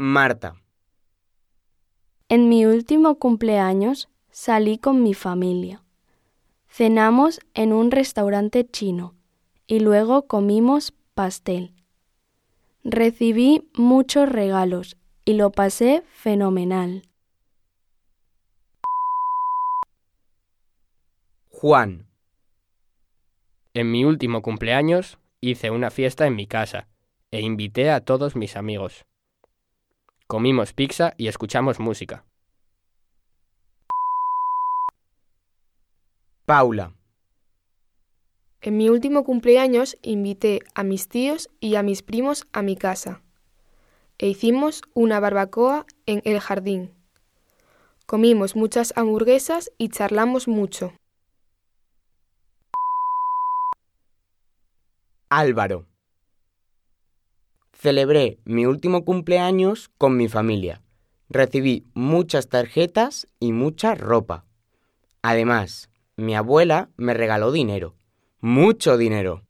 Marta. En mi último cumpleaños salí con mi familia. Cenamos en un restaurante chino y luego comimos pastel. Recibí muchos regalos y lo pasé fenomenal. Juan. En mi último cumpleaños hice una fiesta en mi casa e invité a todos mis amigos. Comimos pizza y escuchamos música. Paula. En mi último cumpleaños invité a mis tíos y a mis primos a mi casa e hicimos una barbacoa en el jardín. Comimos muchas hamburguesas y charlamos mucho. Álvaro. Celebré mi último cumpleaños con mi familia. Recibí muchas tarjetas y mucha ropa. Además, mi abuela me regaló dinero. Mucho dinero.